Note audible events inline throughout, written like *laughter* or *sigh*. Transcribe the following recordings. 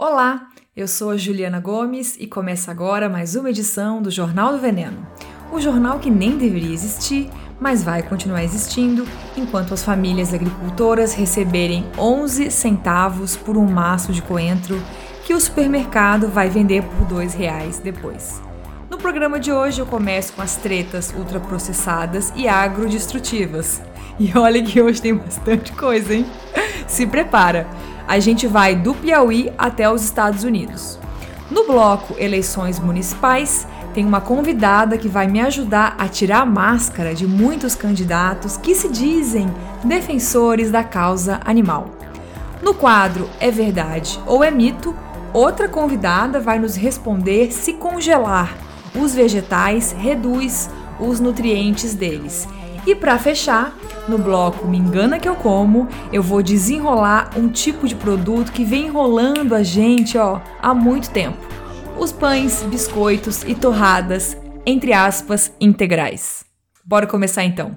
Olá, eu sou a Juliana Gomes e começa agora mais uma edição do Jornal do Veneno. O jornal que nem deveria existir, mas vai continuar existindo enquanto as famílias agricultoras receberem 11 centavos por um maço de coentro que o supermercado vai vender por dois reais depois. No programa de hoje eu começo com as tretas ultraprocessadas e agrodestrutivas. E olha que hoje tem bastante coisa, hein? Se prepara! A gente vai do Piauí até os Estados Unidos. No bloco Eleições Municipais, tem uma convidada que vai me ajudar a tirar a máscara de muitos candidatos que se dizem defensores da causa animal. No quadro É Verdade ou É Mito, outra convidada vai nos responder se congelar os vegetais reduz os nutrientes deles. E para fechar, no bloco Me Engana Que Eu Como, eu vou desenrolar um tipo de produto que vem enrolando a gente ó, há muito tempo. Os pães, biscoitos e torradas, entre aspas, integrais. Bora começar então.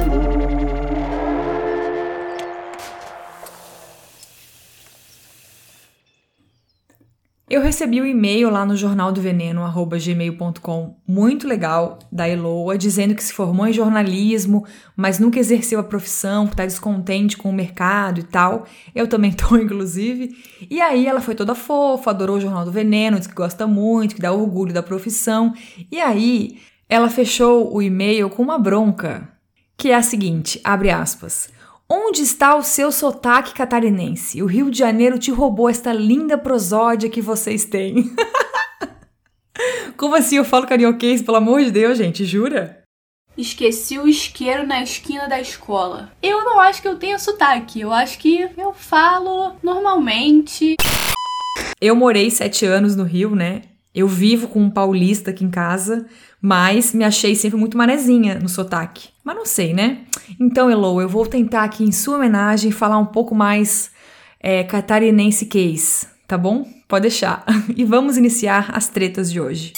Eu recebi o um e-mail lá no jornal do veneno, gmail.com, muito legal, da Eloa, dizendo que se formou em jornalismo, mas nunca exerceu a profissão, que tá descontente com o mercado e tal. Eu também *laughs* tô, inclusive. E aí ela foi toda fofa, adorou o jornal do veneno, disse que gosta muito, que dá orgulho da profissão. E aí ela fechou o e-mail com uma bronca, que é a seguinte, abre aspas. Onde está o seu sotaque catarinense? O Rio de Janeiro te roubou esta linda prosódia que vocês têm. *laughs* Como assim eu falo carioquês, pelo amor de Deus, gente? Jura? Esqueci o isqueiro na esquina da escola. Eu não acho que eu tenha sotaque. Eu acho que eu falo normalmente. Eu morei sete anos no Rio, né? Eu vivo com um paulista aqui em casa, mas me achei sempre muito manezinha no sotaque. Mas não sei, né? Então, Elo, eu vou tentar aqui em sua homenagem falar um pouco mais é, catarinense case, tá bom? Pode deixar. *laughs* E vamos iniciar as tretas de hoje.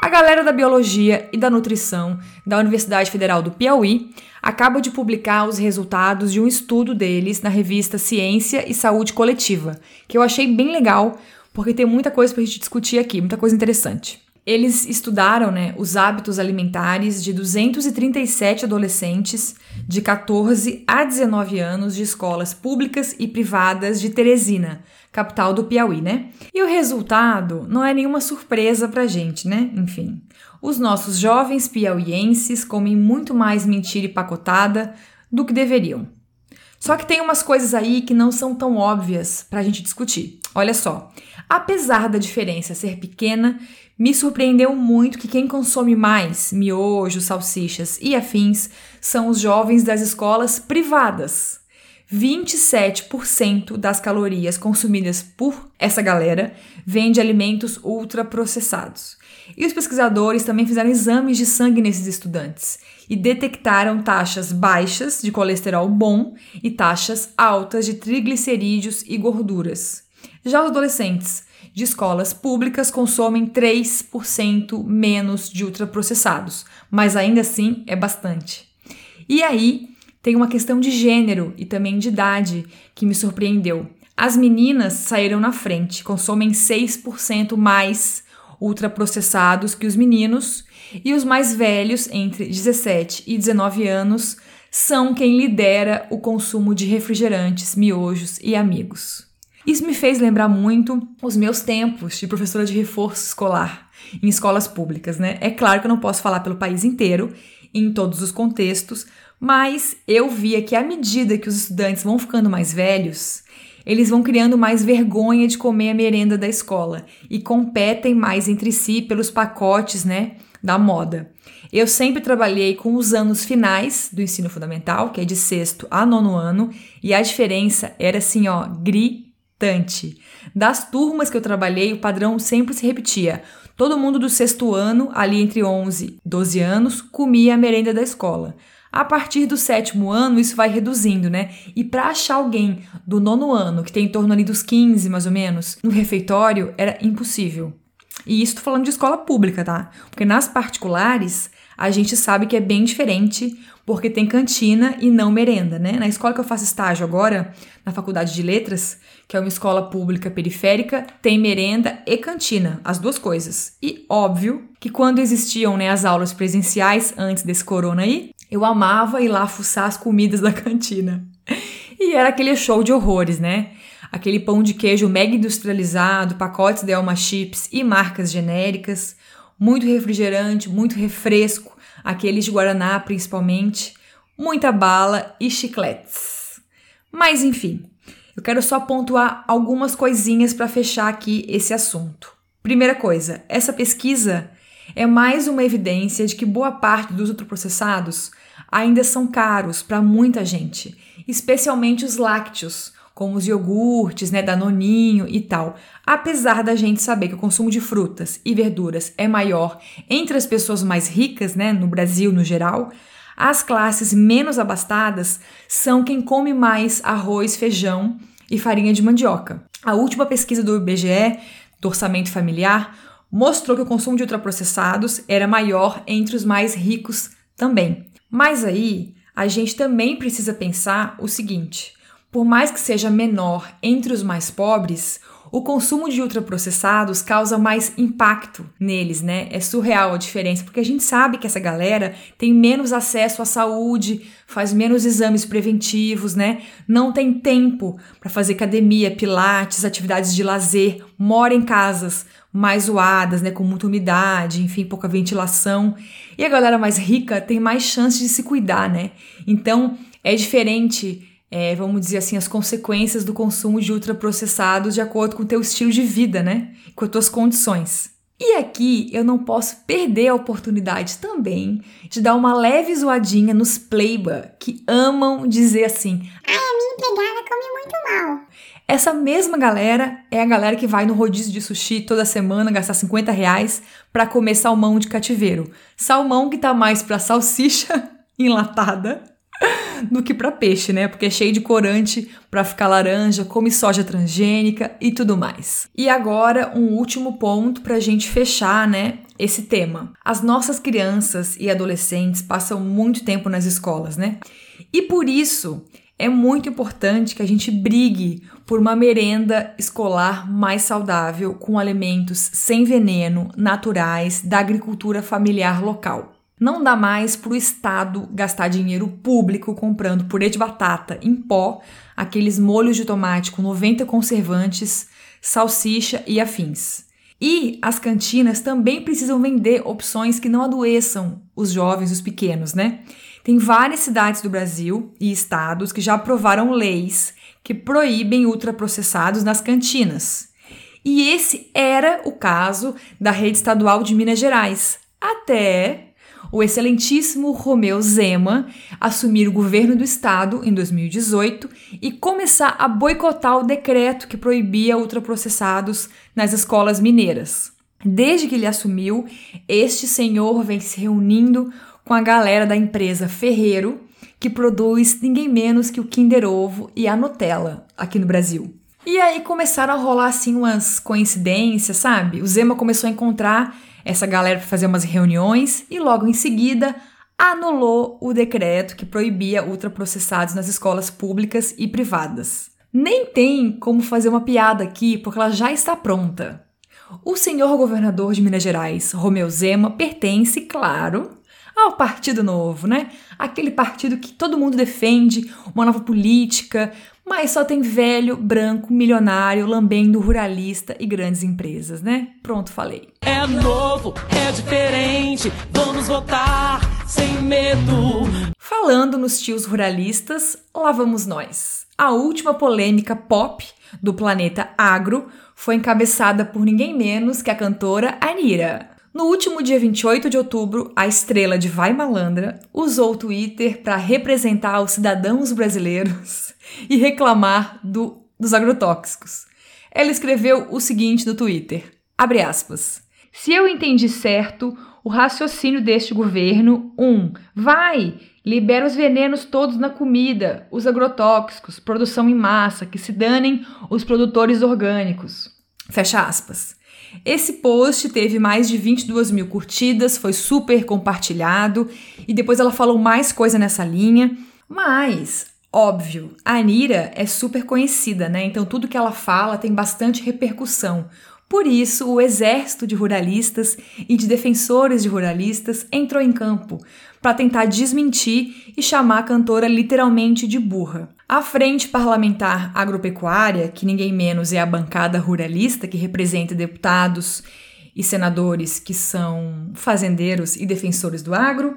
A galera da biologia e da nutrição da Universidade Federal do Piauí acaba de publicar os resultados de um estudo deles na revista Ciência e Saúde Coletiva, que eu achei bem legal porque tem muita coisa para a gente discutir aqui, muita coisa interessante. Eles estudaram né, os hábitos alimentares de 237 adolescentes de 14 a 19 anos de escolas públicas e privadas de Teresina, capital do Piauí, né? E o resultado não é nenhuma surpresa pra gente, né? Enfim, os nossos jovens piauienses comem muito mais mentira e pacotada do que deveriam. Só que tem umas coisas aí que não são tão óbvias para a gente discutir. Olha só, apesar da diferença ser pequena, me surpreendeu muito que quem consome mais miojos, salsichas e afins são os jovens das escolas privadas. 27% das calorias consumidas por essa galera vem de alimentos ultraprocessados. E os pesquisadores também fizeram exames de sangue nesses estudantes e detectaram taxas baixas de colesterol bom e taxas altas de triglicerídeos e gorduras. Já os adolescentes de escolas públicas consomem 3% menos de ultraprocessados, mas ainda assim é bastante. E aí tem uma questão de gênero e também de idade que me surpreendeu. As meninas saíram na frente, consomem 6% mais ultraprocessados que os meninos, e os mais velhos, entre 17 e 19 anos, são quem lidera o consumo de refrigerantes, miojos e amigos. Isso me fez lembrar muito os meus tempos de professora de reforço escolar em escolas públicas, né? É claro que eu não posso falar pelo país inteiro, em todos os contextos, mas eu via que à medida que os estudantes vão ficando mais velhos, eles vão criando mais vergonha de comer a merenda da escola e competem mais entre si pelos pacotes, né, da moda. Eu sempre trabalhei com os anos finais do ensino fundamental, que é de sexto a nono ano, e a diferença era assim, ó, gritante. Das turmas que eu trabalhei, o padrão sempre se repetia. Todo mundo do sexto ano, ali entre 11 e 12 anos, comia a merenda da escola. A partir do sétimo ano, isso vai reduzindo, né? E para achar alguém do nono ano, que tem em torno ali dos 15 mais ou menos, no refeitório, era impossível. E isso tô falando de escola pública, tá? Porque nas particulares, a gente sabe que é bem diferente, porque tem cantina e não merenda, né? Na escola que eu faço estágio agora, na Faculdade de Letras, que é uma escola pública periférica, tem merenda e cantina, as duas coisas. E óbvio que quando existiam né, as aulas presenciais antes desse corona aí, eu amava ir lá fuçar as comidas *laughs* da cantina. E era aquele show de horrores, né? Aquele pão de queijo mega industrializado, pacotes de Elma Chips e marcas genéricas, muito refrigerante, muito refresco, aqueles de Guaraná principalmente, muita bala e chicletes. Mas enfim, eu quero só pontuar algumas coisinhas para fechar aqui esse assunto. Primeira coisa, essa pesquisa é mais uma evidência de que boa parte dos ultraprocessados ainda são caros para muita gente, especialmente os lácteos, como os iogurtes, né, danoninho e tal. Apesar da gente saber que o consumo de frutas e verduras é maior entre as pessoas mais ricas, né, no Brasil no geral, as classes menos abastadas são quem come mais arroz, feijão e farinha de mandioca. A última pesquisa do IBGE, do orçamento familiar, mostrou que o consumo de ultraprocessados era maior entre os mais ricos também. Mas aí, a gente também precisa pensar o seguinte: por mais que seja menor entre os mais pobres, o consumo de ultraprocessados causa mais impacto neles, né? É surreal a diferença, porque a gente sabe que essa galera tem menos acesso à saúde, faz menos exames preventivos, né? Não tem tempo para fazer academia, pilates, atividades de lazer, mora em casas mais zoadas, né, com muita umidade, enfim, pouca ventilação. E a galera mais rica tem mais chance de se cuidar, né? Então, é diferente é, vamos dizer assim, as consequências do consumo de ultraprocessados de acordo com o teu estilo de vida, né? Com as tuas condições. E aqui eu não posso perder a oportunidade também de dar uma leve zoadinha nos playba que amam dizer assim: Ai, a minha empregada come muito mal. Essa mesma galera é a galera que vai no rodízio de sushi toda semana gastar 50 reais para comer salmão de cativeiro. Salmão que tá mais pra salsicha *laughs* enlatada *laughs* do que para peixe, né? Porque é cheio de corante para ficar laranja, come soja transgênica e tudo mais. E agora um último ponto para a gente fechar, né? Esse tema. As nossas crianças e adolescentes passam muito tempo nas escolas, né? E por isso é muito importante que a gente brigue por uma merenda escolar mais saudável, com alimentos sem veneno, naturais, da agricultura familiar local. Não dá mais para o Estado gastar dinheiro público comprando purê de batata em pó, aqueles molhos de tomate com 90 conservantes, salsicha e afins. E as cantinas também precisam vender opções que não adoeçam os jovens, os pequenos, né? Tem várias cidades do Brasil e estados que já aprovaram leis que proíbem ultraprocessados nas cantinas. E esse era o caso da rede estadual de Minas Gerais, até o excelentíssimo Romeu Zema assumir o governo do estado em 2018 e começar a boicotar o decreto que proibia ultraprocessados nas escolas mineiras. Desde que ele assumiu, este senhor vem se reunindo com a galera da empresa Ferreiro, que produz ninguém menos que o Kinder Ovo e a Nutella aqui no Brasil. E aí começaram a rolar assim umas coincidências, sabe? O Zema começou a encontrar essa galera para fazer umas reuniões e logo em seguida anulou o decreto que proibia ultraprocessados nas escolas públicas e privadas. Nem tem como fazer uma piada aqui, porque ela já está pronta. O senhor governador de Minas Gerais, Romeu Zema, pertence, claro, ao Partido Novo, né? Aquele partido que todo mundo defende, uma nova política, mas só tem velho, branco, milionário, lambendo ruralista e grandes empresas, né? Pronto, falei. É novo, é diferente, vamos votar sem medo. Falando nos tios ruralistas, lá vamos nós. A última polêmica pop do planeta agro foi encabeçada por ninguém menos que a cantora Anira. No último dia 28 de outubro, a estrela de Vai Malandra usou o Twitter para representar os cidadãos brasileiros e reclamar do, dos agrotóxicos. Ela escreveu o seguinte no Twitter: abre aspas. Se eu entendi certo, o raciocínio deste governo, um, vai, libera os venenos todos na comida, os agrotóxicos, produção em massa, que se danem os produtores orgânicos. Fecha aspas. Esse post teve mais de 22 mil curtidas, foi super compartilhado e depois ela falou mais coisa nessa linha. Mas, óbvio, a Anira é super conhecida, né? Então tudo que ela fala tem bastante repercussão. Por isso, o exército de ruralistas e de defensores de ruralistas entrou em campo para tentar desmentir e chamar a cantora literalmente de burra. A Frente Parlamentar Agropecuária, que ninguém menos é a bancada ruralista que representa deputados e senadores que são fazendeiros e defensores do agro,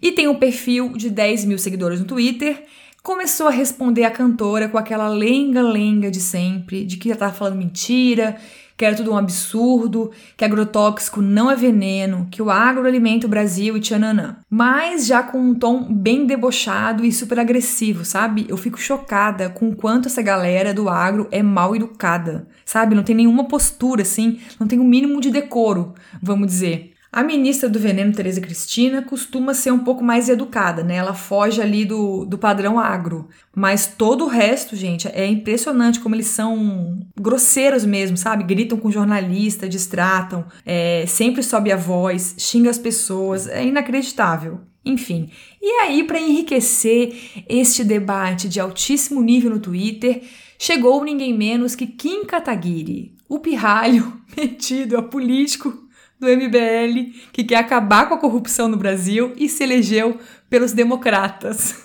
e tem um perfil de 10 mil seguidores no Twitter, começou a responder a cantora com aquela lenga-lenga de sempre, de que ela estava falando mentira, que era tudo um absurdo, que agrotóxico não é veneno, que o agro alimenta o Brasil e tchananã. Mas já com um tom bem debochado e super agressivo, sabe? Eu fico chocada com o quanto essa galera do agro é mal educada, sabe? Não tem nenhuma postura assim, não tem o um mínimo de decoro, vamos dizer. A ministra do Veneno, Tereza Cristina, costuma ser um pouco mais educada, né? Ela foge ali do, do padrão agro. Mas todo o resto, gente, é impressionante como eles são grosseiros mesmo, sabe? Gritam com jornalista, distratam, é, sempre sobe a voz, xinga as pessoas. É inacreditável. Enfim, e aí, para enriquecer este debate de altíssimo nível no Twitter, chegou ninguém menos que Kim Kataguiri, o pirralho *laughs* metido a político do MBL que quer acabar com a corrupção no Brasil e se elegeu pelos democratas.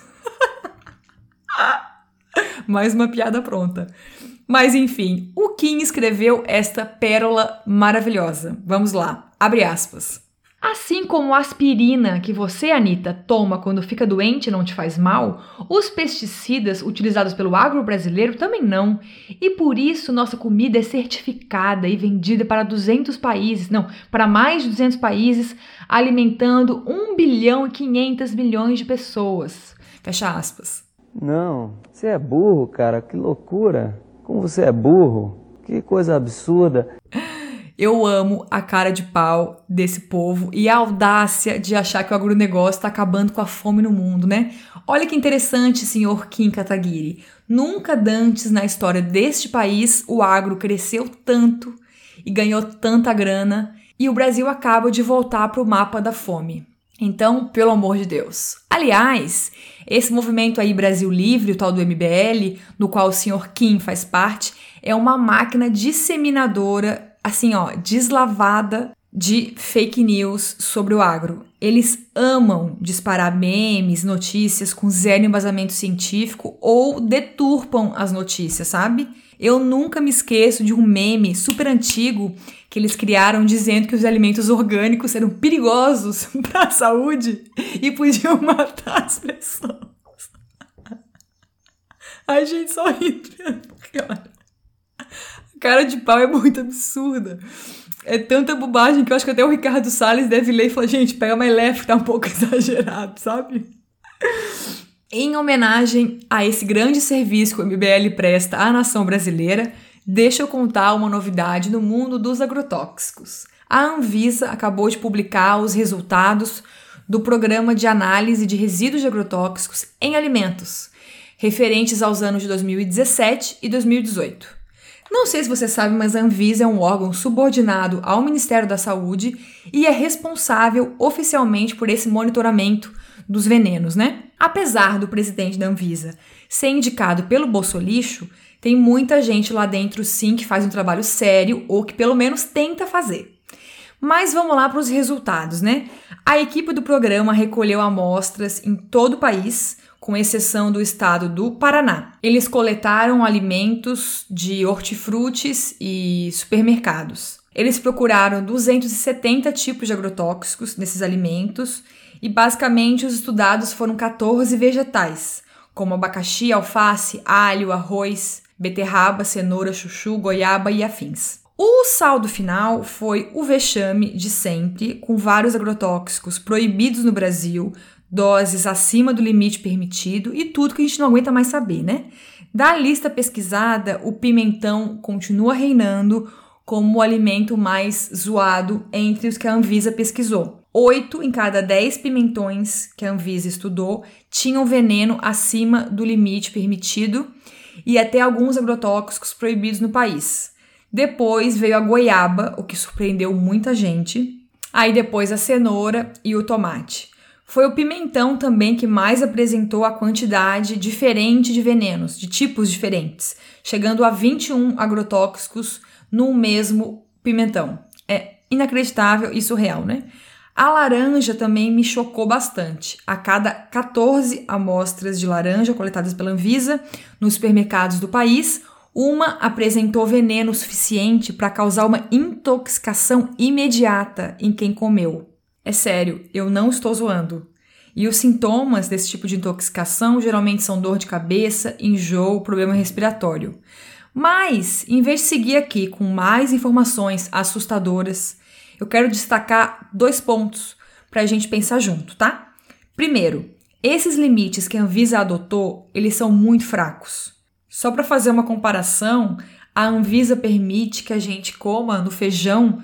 *laughs* Mais uma piada pronta. Mas enfim, o Kim escreveu esta pérola maravilhosa. Vamos lá, abre aspas. Assim como a aspirina que você, Anitta, toma quando fica doente e não te faz mal, os pesticidas utilizados pelo agro brasileiro também não. E por isso nossa comida é certificada e vendida para 200 países, não, para mais de 200 países, alimentando 1 bilhão e 500 milhões de pessoas. Fecha aspas. Não, você é burro, cara, que loucura. Como você é burro, que coisa absurda. *laughs* Eu amo a cara de pau desse povo e a audácia de achar que o agronegócio está acabando com a fome no mundo, né? Olha que interessante, senhor Kim Kataguiri. Nunca dantes na história deste país o agro cresceu tanto e ganhou tanta grana e o Brasil acaba de voltar para o mapa da fome. Então, pelo amor de Deus. Aliás, esse movimento aí Brasil Livre, o tal do MBL, no qual o senhor Kim faz parte, é uma máquina disseminadora assim, ó, deslavada de fake news sobre o agro. Eles amam disparar memes, notícias com zero embasamento científico ou deturpam as notícias, sabe? Eu nunca me esqueço de um meme super antigo que eles criaram dizendo que os alimentos orgânicos eram perigosos *laughs* para a saúde e podiam *laughs* matar as pessoas. Ai, gente, só rindo. *laughs* Cara cara de pau é muito absurda. É tanta bobagem que eu acho que até o Ricardo Salles deve ler e falar, gente, pega mais leve tá um pouco *laughs* exagerado, sabe? Em homenagem a esse grande serviço que o MBL presta à nação brasileira, deixa eu contar uma novidade no mundo dos agrotóxicos. A Anvisa acabou de publicar os resultados do programa de análise de resíduos de agrotóxicos em alimentos, referentes aos anos de 2017 e 2018. Não sei se você sabe, mas a Anvisa é um órgão subordinado ao Ministério da Saúde e é responsável oficialmente por esse monitoramento dos venenos, né? Apesar do presidente da Anvisa ser indicado pelo Bolsolixo, tem muita gente lá dentro sim que faz um trabalho sério ou que pelo menos tenta fazer. Mas vamos lá para os resultados, né? A equipe do programa recolheu amostras em todo o país, com exceção do estado do Paraná. Eles coletaram alimentos de hortifrutis e supermercados. Eles procuraram 270 tipos de agrotóxicos nesses alimentos e basicamente os estudados foram 14 vegetais, como abacaxi, alface, alho, arroz, beterraba, cenoura, chuchu, goiaba e afins. O saldo final foi o vexame de sempre, com vários agrotóxicos proibidos no Brasil, doses acima do limite permitido e tudo que a gente não aguenta mais saber, né? Da lista pesquisada, o pimentão continua reinando como o alimento mais zoado entre os que a Anvisa pesquisou. Oito em cada dez pimentões que a Anvisa estudou tinham veneno acima do limite permitido e até alguns agrotóxicos proibidos no país. Depois veio a goiaba, o que surpreendeu muita gente. Aí depois a cenoura e o tomate. Foi o pimentão também que mais apresentou a quantidade diferente de venenos, de tipos diferentes, chegando a 21 agrotóxicos no mesmo pimentão. É inacreditável e surreal, né? A laranja também me chocou bastante. A cada 14 amostras de laranja coletadas pela Anvisa nos supermercados do país, uma apresentou veneno suficiente para causar uma intoxicação imediata em quem comeu. É sério, eu não estou zoando. E os sintomas desse tipo de intoxicação geralmente são dor de cabeça, enjoo, problema respiratório. Mas, em vez de seguir aqui com mais informações assustadoras, eu quero destacar dois pontos para a gente pensar junto, tá? Primeiro, esses limites que a Anvisa adotou, eles são muito fracos. Só para fazer uma comparação, a Anvisa permite que a gente coma no feijão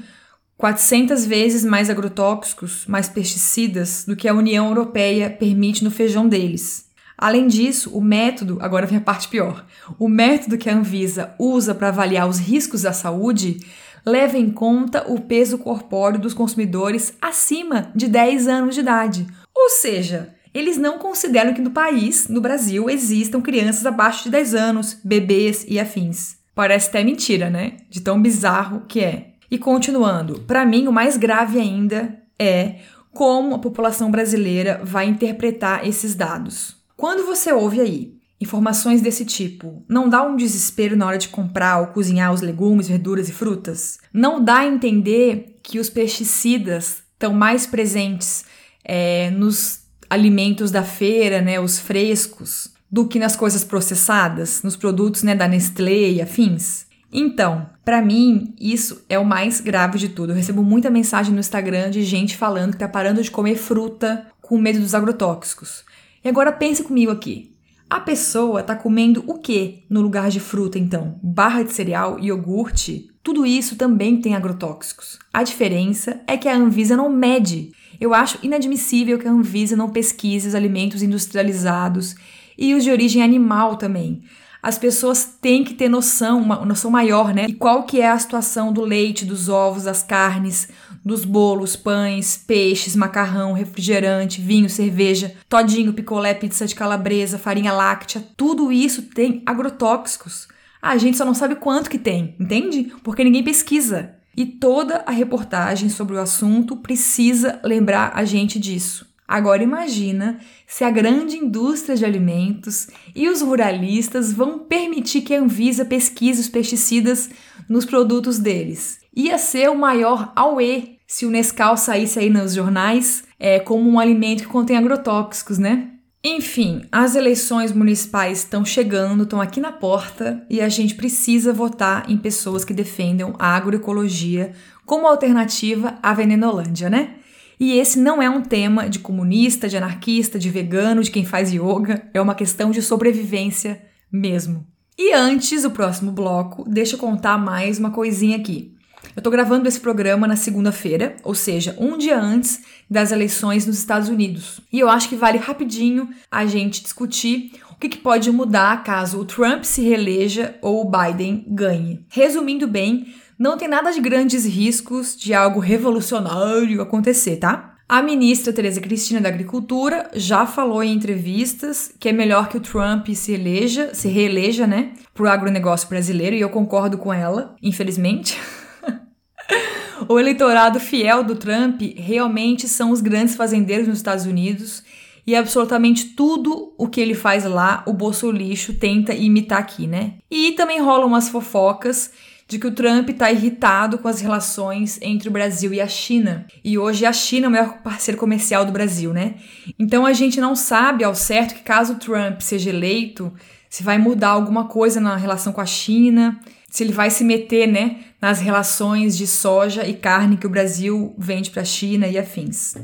400 vezes mais agrotóxicos, mais pesticidas do que a União Europeia permite no feijão deles. Além disso, o método, agora vem a parte pior, o método que a Anvisa usa para avaliar os riscos à saúde leva em conta o peso corpóreo dos consumidores acima de 10 anos de idade. Ou seja, eles não consideram que no país, no Brasil, existam crianças abaixo de 10 anos, bebês e afins. Parece até mentira, né? De tão bizarro que é. E continuando, para mim o mais grave ainda é como a população brasileira vai interpretar esses dados. Quando você ouve aí informações desse tipo, não dá um desespero na hora de comprar ou cozinhar os legumes, verduras e frutas? Não dá a entender que os pesticidas estão mais presentes é, nos alimentos da feira, né, os frescos, do que nas coisas processadas, nos produtos né, da Nestlé e afins? Então, para mim, isso é o mais grave de tudo. Eu recebo muita mensagem no Instagram de gente falando que tá parando de comer fruta com medo dos agrotóxicos. E agora pense comigo aqui. A pessoa tá comendo o que no lugar de fruta, então? Barra de cereal, iogurte? Tudo isso também tem agrotóxicos. A diferença é que a Anvisa não mede. Eu acho inadmissível que a Anvisa não pesquise os alimentos industrializados e os de origem animal também as pessoas têm que ter noção, uma noção maior, né? E qual que é a situação do leite, dos ovos, das carnes, dos bolos, pães, peixes, macarrão, refrigerante, vinho, cerveja, todinho, picolé, pizza de calabresa, farinha láctea, tudo isso tem agrotóxicos. A gente só não sabe quanto que tem, entende? Porque ninguém pesquisa. E toda a reportagem sobre o assunto precisa lembrar a gente disso. Agora imagina se a grande indústria de alimentos e os ruralistas vão permitir que a Anvisa pesquise os pesticidas nos produtos deles. Ia ser o maior auê se o Nescau saísse aí nos jornais é, como um alimento que contém agrotóxicos, né? Enfim, as eleições municipais estão chegando, estão aqui na porta e a gente precisa votar em pessoas que defendam a agroecologia como alternativa à Venenolândia, né? E esse não é um tema de comunista, de anarquista, de vegano, de quem faz yoga, é uma questão de sobrevivência mesmo. E antes do próximo bloco, deixa eu contar mais uma coisinha aqui. Eu tô gravando esse programa na segunda-feira, ou seja, um dia antes das eleições nos Estados Unidos. E eu acho que vale rapidinho a gente discutir o que, que pode mudar caso o Trump se reeleja ou o Biden ganhe. Resumindo bem, não tem nada de grandes riscos de algo revolucionário acontecer, tá? A ministra Tereza Cristina da Agricultura já falou em entrevistas que é melhor que o Trump se eleja, se reeleja, né, pro agronegócio brasileiro, e eu concordo com ela, infelizmente. *laughs* o eleitorado fiel do Trump realmente são os grandes fazendeiros nos Estados Unidos e absolutamente tudo o que ele faz lá, o bolso lixo tenta imitar aqui, né? E também rolam umas fofocas de que o Trump está irritado com as relações entre o Brasil e a China. E hoje a China é o maior parceiro comercial do Brasil, né? Então a gente não sabe ao certo que caso o Trump seja eleito, se vai mudar alguma coisa na relação com a China, se ele vai se meter, né, nas relações de soja e carne que o Brasil vende para a China e afins.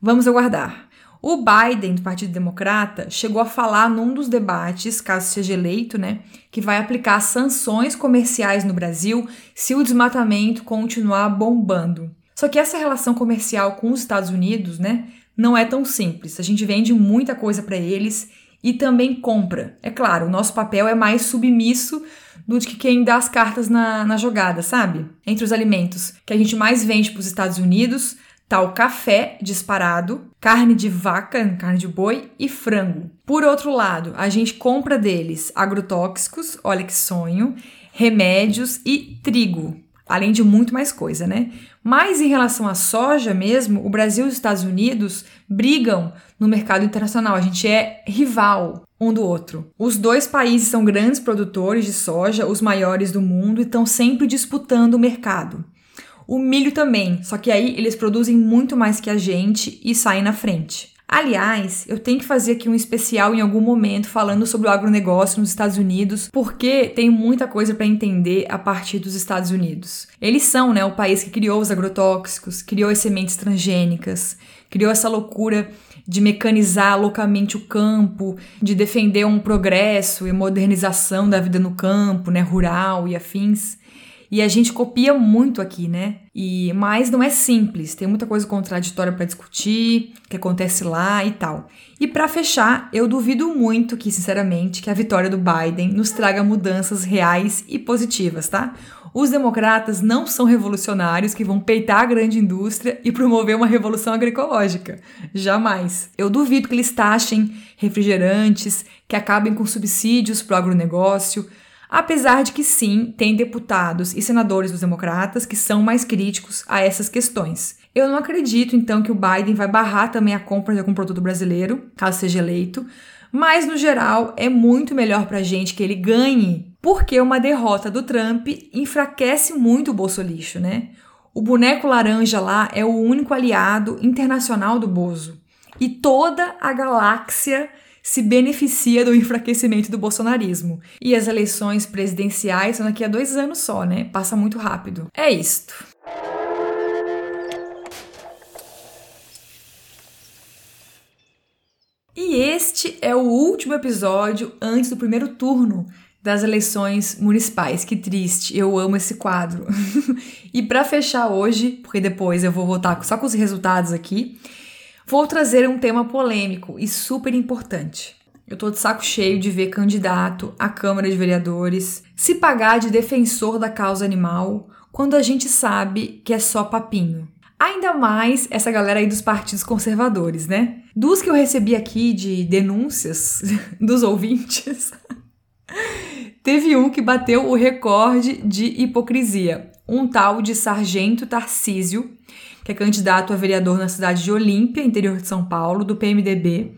Vamos aguardar. O Biden, do Partido Democrata, chegou a falar num dos debates, caso seja eleito, né, que vai aplicar sanções comerciais no Brasil se o desmatamento continuar bombando. Só que essa relação comercial com os Estados Unidos, né, não é tão simples. A gente vende muita coisa para eles e também compra. É claro, o nosso papel é mais submisso do que quem dá as cartas na, na jogada, sabe? Entre os alimentos que a gente mais vende para os Estados Unidos, o café disparado, carne de vaca, carne de boi e frango. Por outro lado, a gente compra deles agrotóxicos, olha que sonho, remédios e trigo, além de muito mais coisa, né? Mas em relação à soja mesmo, o Brasil e os Estados Unidos brigam no mercado internacional. A gente é rival um do outro. Os dois países são grandes produtores de soja, os maiores do mundo, e estão sempre disputando o mercado. O milho também, só que aí eles produzem muito mais que a gente e saem na frente. Aliás, eu tenho que fazer aqui um especial em algum momento falando sobre o agronegócio nos Estados Unidos, porque tem muita coisa para entender a partir dos Estados Unidos. Eles são, né, o país que criou os agrotóxicos, criou as sementes transgênicas, criou essa loucura de mecanizar loucamente o campo, de defender um progresso e modernização da vida no campo, né, rural e afins. E a gente copia muito aqui, né? E mas não é simples, tem muita coisa contraditória para discutir, que acontece lá e tal. E para fechar, eu duvido muito que, sinceramente, que a vitória do Biden nos traga mudanças reais e positivas, tá? Os democratas não são revolucionários que vão peitar a grande indústria e promover uma revolução agroecológica. Jamais. Eu duvido que eles taxem refrigerantes, que acabem com subsídios para o agronegócio, Apesar de que sim, tem deputados e senadores dos democratas que são mais críticos a essas questões. Eu não acredito então que o Biden vai barrar também a compra de algum produto brasileiro, caso seja eleito, mas no geral é muito melhor para a gente que ele ganhe, porque uma derrota do Trump enfraquece muito o bolso lixo, né? O boneco laranja lá é o único aliado internacional do Bozo. E toda a galáxia se beneficia do enfraquecimento do bolsonarismo. E as eleições presidenciais são daqui a dois anos só, né? Passa muito rápido. É isto. E este é o último episódio antes do primeiro turno das eleições municipais. Que triste, eu amo esse quadro. *laughs* e para fechar hoje, porque depois eu vou voltar só com os resultados aqui, Vou trazer um tema polêmico e super importante. Eu tô de saco cheio de ver candidato à Câmara de Vereadores se pagar de defensor da causa animal quando a gente sabe que é só papinho. Ainda mais essa galera aí dos partidos conservadores, né? Dos que eu recebi aqui de denúncias *laughs* dos ouvintes, *laughs* teve um que bateu o recorde de hipocrisia. Um tal de Sargento Tarcísio, que é candidato a vereador na cidade de Olímpia, interior de São Paulo, do PMDB.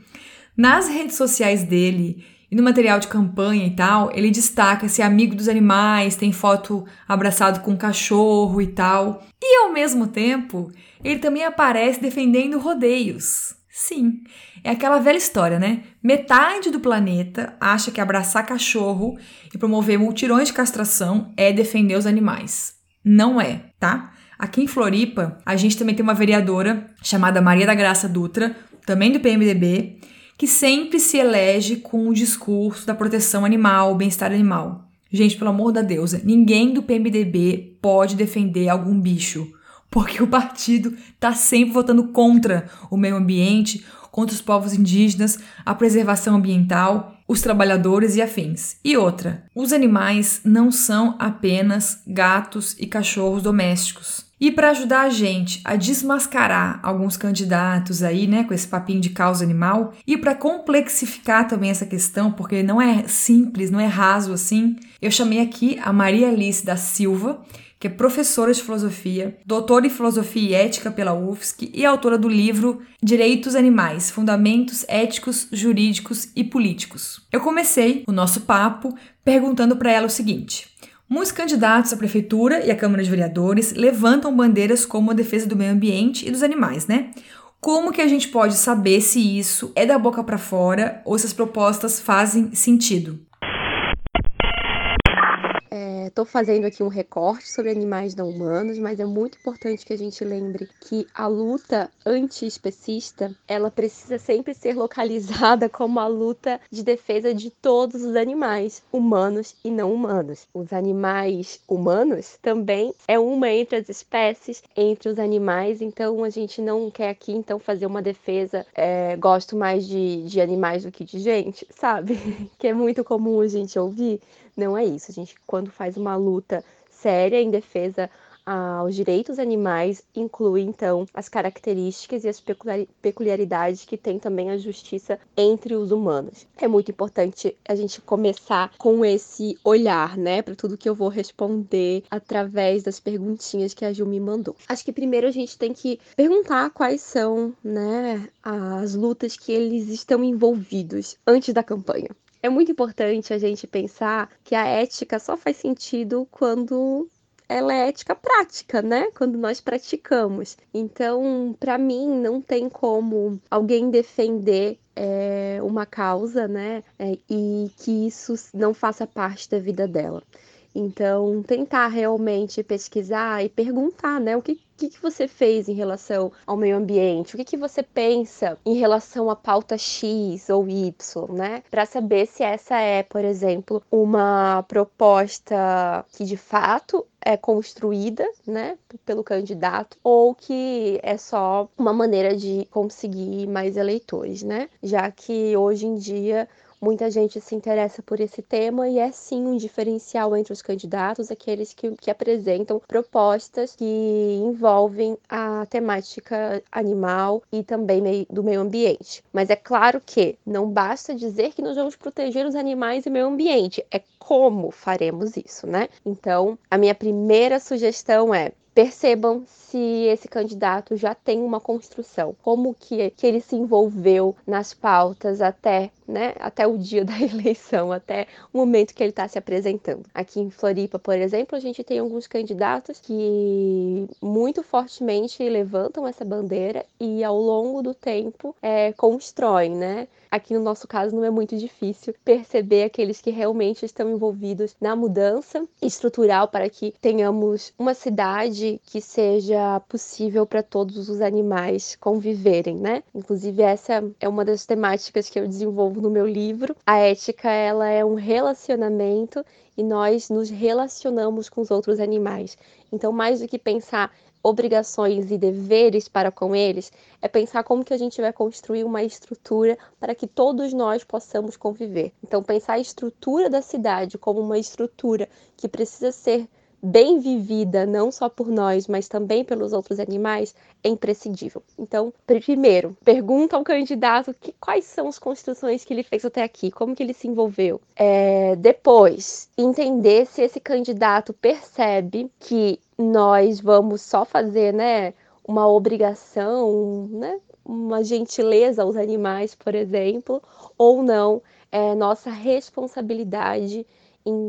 Nas redes sociais dele e no material de campanha e tal, ele destaca se é amigo dos animais, tem foto abraçado com um cachorro e tal. E ao mesmo tempo, ele também aparece defendendo rodeios. Sim, é aquela velha história, né? Metade do planeta acha que abraçar cachorro e promover multirões de castração é defender os animais. Não é, tá? Aqui em Floripa, a gente também tem uma vereadora chamada Maria da Graça Dutra, também do PMDB, que sempre se elege com o discurso da proteção animal, bem-estar animal. Gente, pelo amor da deusa, ninguém do PMDB pode defender algum bicho, porque o partido tá sempre votando contra o meio ambiente, contra os povos indígenas, a preservação ambiental, os trabalhadores e afins. E outra, os animais não são apenas gatos e cachorros domésticos. E para ajudar a gente a desmascarar alguns candidatos aí, né, com esse papinho de causa animal, e para complexificar também essa questão, porque não é simples, não é raso assim, eu chamei aqui a Maria Alice da Silva, que é professora de filosofia, doutora em filosofia e ética pela UFSC e autora do livro Direitos Animais: Fundamentos Éticos, Jurídicos e Políticos. Eu comecei o nosso papo perguntando para ela o seguinte: Muitos candidatos à prefeitura e à Câmara de Vereadores levantam bandeiras como a defesa do meio ambiente e dos animais, né? Como que a gente pode saber se isso é da boca para fora ou se as propostas fazem sentido? É, Estou fazendo aqui um recorte sobre animais não humanos, mas é muito importante que a gente lembre que a luta anti-especista ela precisa sempre ser localizada *laughs* como a luta de defesa de todos os animais, humanos e não humanos. Os animais humanos também é uma entre as espécies, entre os animais, então a gente não quer aqui então fazer uma defesa. É, gosto mais de, de animais do que de gente, *laughs* sabe? que é muito comum a gente ouvir. Não é isso. A gente, quando faz uma luta séria em defesa aos direitos animais, inclui então as características e as peculiaridades que tem também a justiça entre os humanos. É muito importante a gente começar com esse olhar, né, para tudo que eu vou responder através das perguntinhas que a Ju me mandou. Acho que primeiro a gente tem que perguntar quais são, né, as lutas que eles estão envolvidos antes da campanha. É muito importante a gente pensar que a ética só faz sentido quando ela é ética prática, né? Quando nós praticamos. Então, para mim, não tem como alguém defender é, uma causa, né? É, e que isso não faça parte da vida dela. Então, tentar realmente pesquisar e perguntar, né? O que, que, que você fez em relação ao meio ambiente? O que, que você pensa em relação à pauta X ou Y, né? Para saber se essa é, por exemplo, uma proposta que de fato é construída, né, pelo candidato, ou que é só uma maneira de conseguir mais eleitores, né? Já que hoje em dia Muita gente se interessa por esse tema e é sim um diferencial entre os candidatos aqueles que, que apresentam propostas que envolvem a temática animal e também do meio ambiente. Mas é claro que não basta dizer que nós vamos proteger os animais e meio ambiente, é como faremos isso, né? Então, a minha primeira sugestão é percebam se esse candidato já tem uma construção, como que, que ele se envolveu nas pautas até, né, até o dia *laughs* da eleição, até o momento que ele está se apresentando. Aqui em Floripa, por exemplo, a gente tem alguns candidatos que muito fortemente levantam essa bandeira e ao longo do tempo é, constroem, né? Aqui no nosso caso não é muito difícil perceber aqueles que realmente estão envolvidos na mudança estrutural para que tenhamos uma cidade que seja possível para todos os animais conviverem, né? Inclusive essa é uma das temáticas que eu desenvolvo no meu livro. A ética ela é um relacionamento e nós nos relacionamos com os outros animais. Então, mais do que pensar obrigações e deveres para com eles, é pensar como que a gente vai construir uma estrutura para que todos nós possamos conviver. Então, pensar a estrutura da cidade como uma estrutura que precisa ser bem vivida, não só por nós, mas também pelos outros animais, é imprescindível. Então, primeiro, pergunta ao candidato que, quais são as construções que ele fez até aqui, como que ele se envolveu. É, depois, entender se esse candidato percebe que nós vamos só fazer, né, uma obrigação, né, uma gentileza aos animais, por exemplo, ou não, é nossa responsabilidade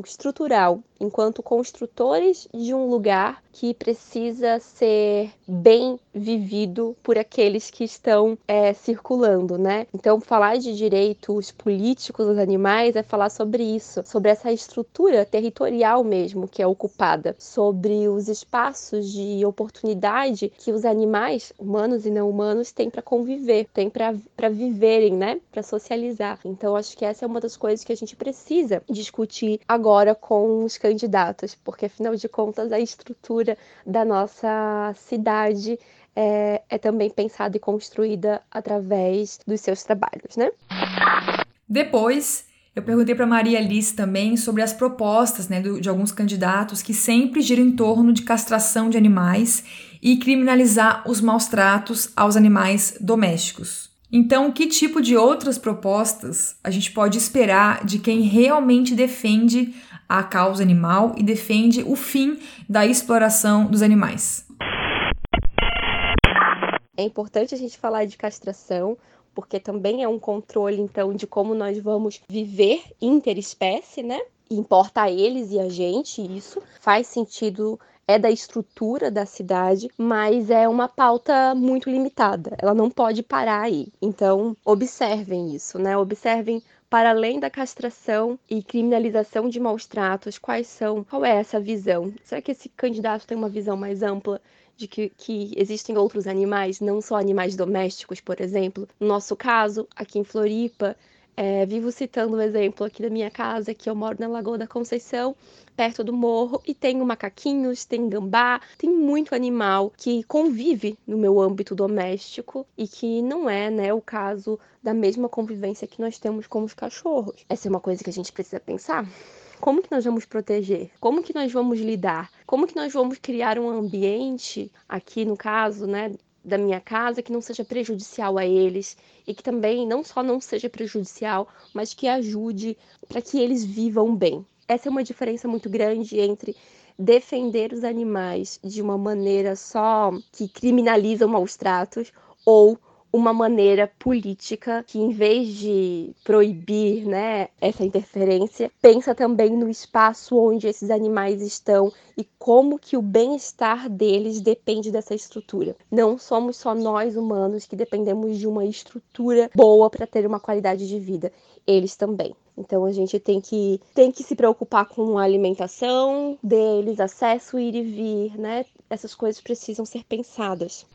estrutural enquanto construtores de um lugar que precisa ser bem vivido por aqueles que estão é, circulando, né? Então, falar de direitos políticos dos animais é falar sobre isso, sobre essa estrutura territorial mesmo que é ocupada, sobre os espaços de oportunidade que os animais, humanos e não humanos, têm para conviver, têm para viverem, né? Para socializar. Então, acho que essa é uma das coisas que a gente precisa discutir agora com os candidatos, porque afinal de contas a estrutura da nossa cidade é, é também pensada e construída através dos seus trabalhos, né? Depois, eu perguntei para Maria Alice também sobre as propostas né, de alguns candidatos que sempre giram em torno de castração de animais e criminalizar os maus tratos aos animais domésticos. Então, que tipo de outras propostas a gente pode esperar de quem realmente defende a causa animal e defende o fim da exploração dos animais. É importante a gente falar de castração, porque também é um controle, então, de como nós vamos viver interespécie, né? Importa a eles e a gente isso. Faz sentido é da estrutura da cidade, mas é uma pauta muito limitada. Ela não pode parar aí. Então, observem isso, né? Observem para além da castração e criminalização de maus tratos, quais são, qual é essa visão? Será que esse candidato tem uma visão mais ampla de que, que, existem outros animais, não só animais domésticos, por exemplo? No nosso caso, aqui em Floripa, é, vivo citando o exemplo aqui da minha casa, que eu moro na Lagoa da Conceição, perto do morro, e tenho macaquinhos, tem gambá, tem muito animal que convive no meu âmbito doméstico e que não é, né, o caso da mesma convivência que nós temos com os cachorros. Essa é uma coisa que a gente precisa pensar como que nós vamos proteger? Como que nós vamos lidar? Como que nós vamos criar um ambiente, aqui no caso, né, da minha casa que não seja prejudicial a eles e que também não só não seja prejudicial, mas que ajude para que eles vivam bem. Essa é uma diferença muito grande entre defender os animais de uma maneira só que criminaliza maus tratos ou uma maneira política que, em vez de proibir né, essa interferência, pensa também no espaço onde esses animais estão e como que o bem-estar deles depende dessa estrutura. Não somos só nós humanos que dependemos de uma estrutura boa para ter uma qualidade de vida, eles também. Então a gente tem que, tem que se preocupar com a alimentação deles, acesso ir e vir, né? Essas coisas precisam ser pensadas.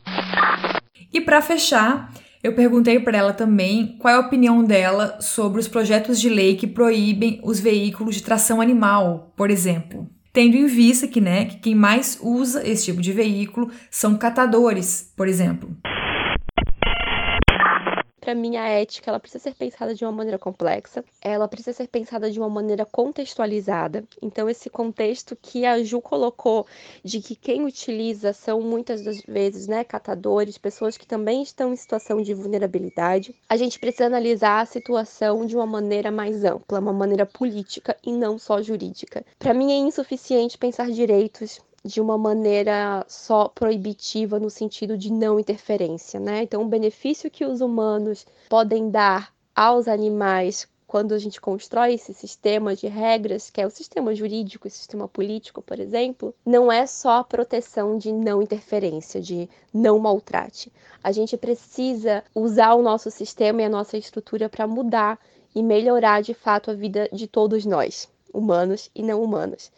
E para fechar, eu perguntei para ela também qual é a opinião dela sobre os projetos de lei que proíbem os veículos de tração animal, por exemplo. Tendo em vista que, né, que quem mais usa esse tipo de veículo são catadores, por exemplo para mim, a ética ela precisa ser pensada de uma maneira complexa, ela precisa ser pensada de uma maneira contextualizada. Então, esse contexto que a Ju colocou de que quem utiliza são muitas das vezes né, catadores, pessoas que também estão em situação de vulnerabilidade, a gente precisa analisar a situação de uma maneira mais ampla, uma maneira política e não só jurídica. Para mim, é insuficiente pensar direitos de uma maneira só proibitiva no sentido de não interferência, né? Então, o benefício que os humanos podem dar aos animais quando a gente constrói esse sistema de regras, que é o sistema jurídico, o sistema político, por exemplo, não é só a proteção de não interferência, de não maltrate. A gente precisa usar o nosso sistema e a nossa estrutura para mudar e melhorar de fato a vida de todos nós, humanos e não humanos.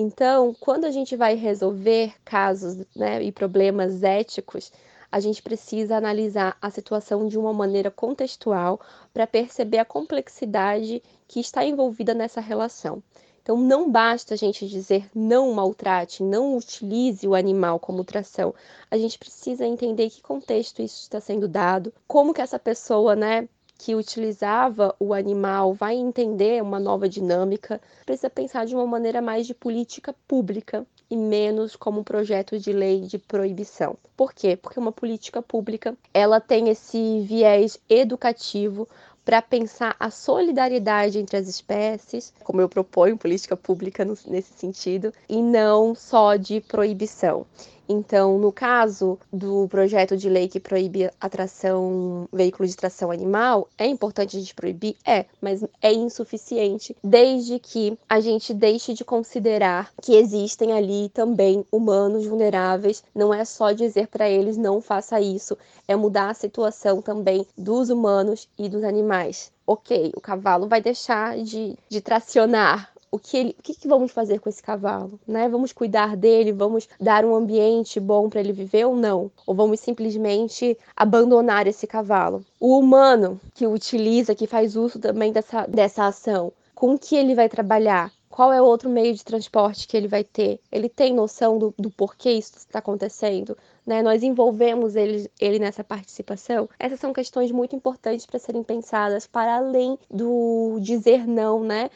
Então, quando a gente vai resolver casos né, e problemas éticos, a gente precisa analisar a situação de uma maneira contextual para perceber a complexidade que está envolvida nessa relação. Então, não basta a gente dizer não maltrate, não utilize o animal como tração. A gente precisa entender que contexto isso está sendo dado, como que essa pessoa, né, que utilizava o animal vai entender uma nova dinâmica, precisa pensar de uma maneira mais de política pública e menos como um projeto de lei de proibição. Por quê? Porque uma política pública, ela tem esse viés educativo para pensar a solidariedade entre as espécies, como eu proponho política pública nesse sentido, e não só de proibição. Então, no caso do projeto de lei que proíbe a tração, veículo de tração animal, é importante a gente proibir? É, mas é insuficiente, desde que a gente deixe de considerar que existem ali também humanos vulneráveis. Não é só dizer para eles não faça isso, é mudar a situação também dos humanos e dos animais ok, o cavalo vai deixar de, de tracionar o que, ele, o que, que vamos fazer com esse cavalo, né? Vamos cuidar dele, vamos dar um ambiente bom para ele viver ou não? Ou vamos simplesmente abandonar esse cavalo? O humano que utiliza, que faz uso também dessa, dessa ação, com que ele vai trabalhar? Qual é o outro meio de transporte que ele vai ter? Ele tem noção do, do porquê isso está acontecendo? Né? Nós envolvemos ele, ele nessa participação. Essas são questões muito importantes para serem pensadas para além do dizer não, né?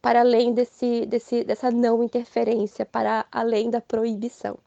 Para além desse, desse, dessa não interferência, para além da proibição.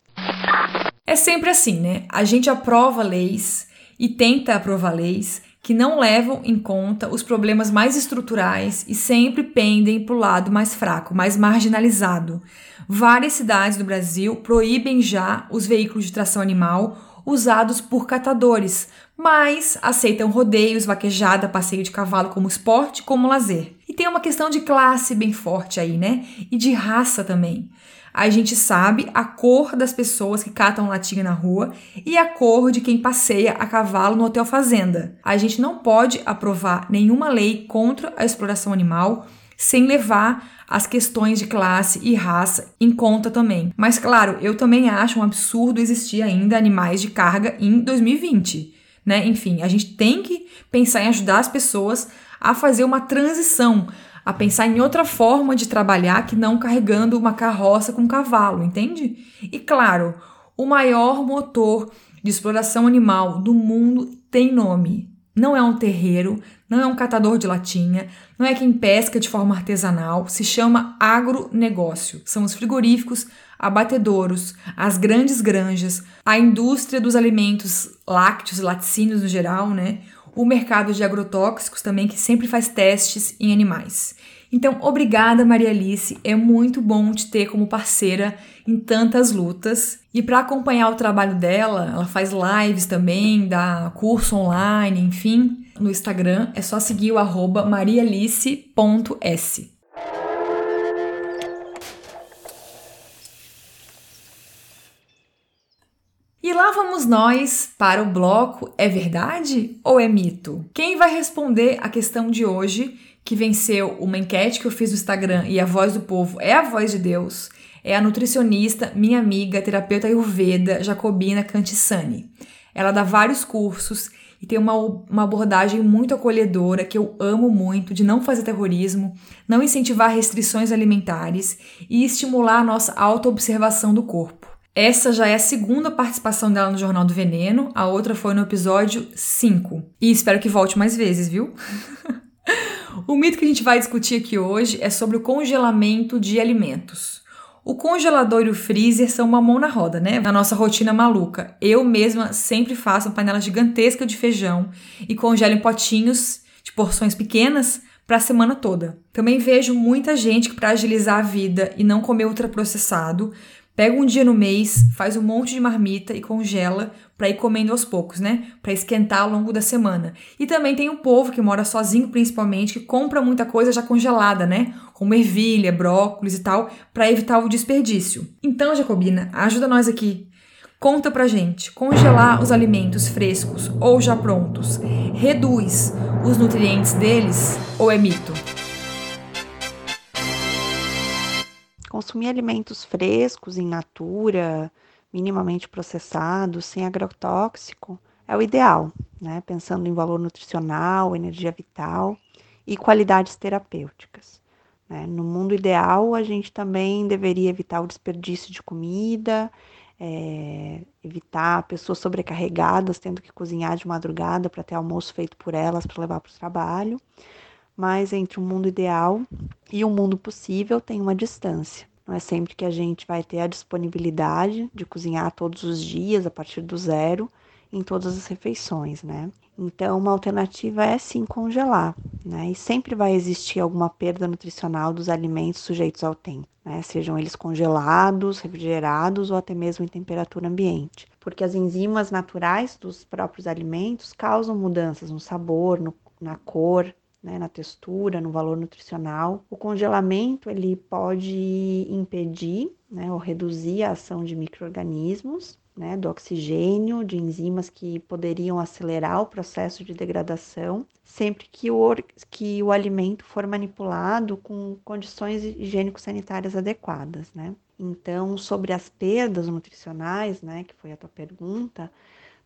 É sempre assim, né? A gente aprova leis e tenta aprovar leis que não levam em conta os problemas mais estruturais e sempre pendem para o lado mais fraco, mais marginalizado. Várias cidades do Brasil proíbem já os veículos de tração animal usados por catadores, mas aceitam rodeios, vaquejada, passeio de cavalo como esporte, como lazer. E tem uma questão de classe bem forte aí, né? E de raça também. a gente sabe a cor das pessoas que catam latinha na rua e a cor de quem passeia a cavalo no hotel fazenda. A gente não pode aprovar nenhuma lei contra a exploração animal sem levar as questões de classe e raça em conta também. Mas claro, eu também acho um absurdo existir ainda animais de carga em 2020, né? Enfim, a gente tem que pensar em ajudar as pessoas a fazer uma transição a pensar em outra forma de trabalhar que não carregando uma carroça com um cavalo, entende? E claro, o maior motor de exploração animal do mundo tem nome. Não é um terreiro, não é um catador de latinha, não é quem pesca de forma artesanal, se chama agronegócio. São os frigoríficos, abatedouros, as grandes granjas, a indústria dos alimentos lácteos e laticínios no geral, né? o mercado de agrotóxicos também, que sempre faz testes em animais. Então, obrigada, Maria Alice. É muito bom te ter como parceira em tantas lutas. E para acompanhar o trabalho dela, ela faz lives também, dá curso online, enfim. No Instagram é só seguir o arroba marialice.s. E lá vamos nós para o bloco É Verdade ou é Mito? Quem vai responder a questão de hoje, que venceu uma enquete que eu fiz no Instagram e a voz do povo é a voz de Deus, é a nutricionista, minha amiga, terapeuta ayurveda, Jacobina Cantissani. Ela dá vários cursos e tem uma, uma abordagem muito acolhedora que eu amo muito, de não fazer terrorismo, não incentivar restrições alimentares e estimular a nossa autoobservação do corpo. Essa já é a segunda participação dela no Jornal do Veneno, a outra foi no episódio 5. E espero que volte mais vezes, viu? *laughs* o mito que a gente vai discutir aqui hoje é sobre o congelamento de alimentos. O congelador e o freezer são uma mão na roda, né? Na nossa rotina maluca. Eu mesma sempre faço uma panela gigantesca de feijão e congelo em potinhos de porções pequenas para a semana toda. Também vejo muita gente que, para agilizar a vida e não comer ultraprocessado, Pega um dia no mês, faz um monte de marmita e congela para ir comendo aos poucos, né? Para esquentar ao longo da semana. E também tem o povo que mora sozinho, principalmente, que compra muita coisa já congelada, né? Como ervilha, brócolis e tal, para evitar o desperdício. Então, Jacobina, ajuda nós aqui. Conta pra gente, congelar os alimentos frescos ou já prontos reduz os nutrientes deles ou é mito? Consumir alimentos frescos, em natura, minimamente processados, sem agrotóxico, é o ideal, né? Pensando em valor nutricional, energia vital e qualidades terapêuticas. Né? No mundo ideal, a gente também deveria evitar o desperdício de comida, é, evitar pessoas sobrecarregadas tendo que cozinhar de madrugada para ter almoço feito por elas para levar para o trabalho. Mas entre o mundo ideal e o mundo possível tem uma distância. Não é sempre que a gente vai ter a disponibilidade de cozinhar todos os dias, a partir do zero, em todas as refeições, né? Então, uma alternativa é sim congelar, né? E sempre vai existir alguma perda nutricional dos alimentos sujeitos ao tempo, né? Sejam eles congelados, refrigerados ou até mesmo em temperatura ambiente. Porque as enzimas naturais dos próprios alimentos causam mudanças no sabor, no, na cor, né, na textura, no valor nutricional. O congelamento ele pode impedir né, ou reduzir a ação de micro-organismos, né, do oxigênio, de enzimas que poderiam acelerar o processo de degradação, sempre que o, que o alimento for manipulado com condições higiênico-sanitárias adequadas. Né? Então, sobre as perdas nutricionais, né, que foi a tua pergunta,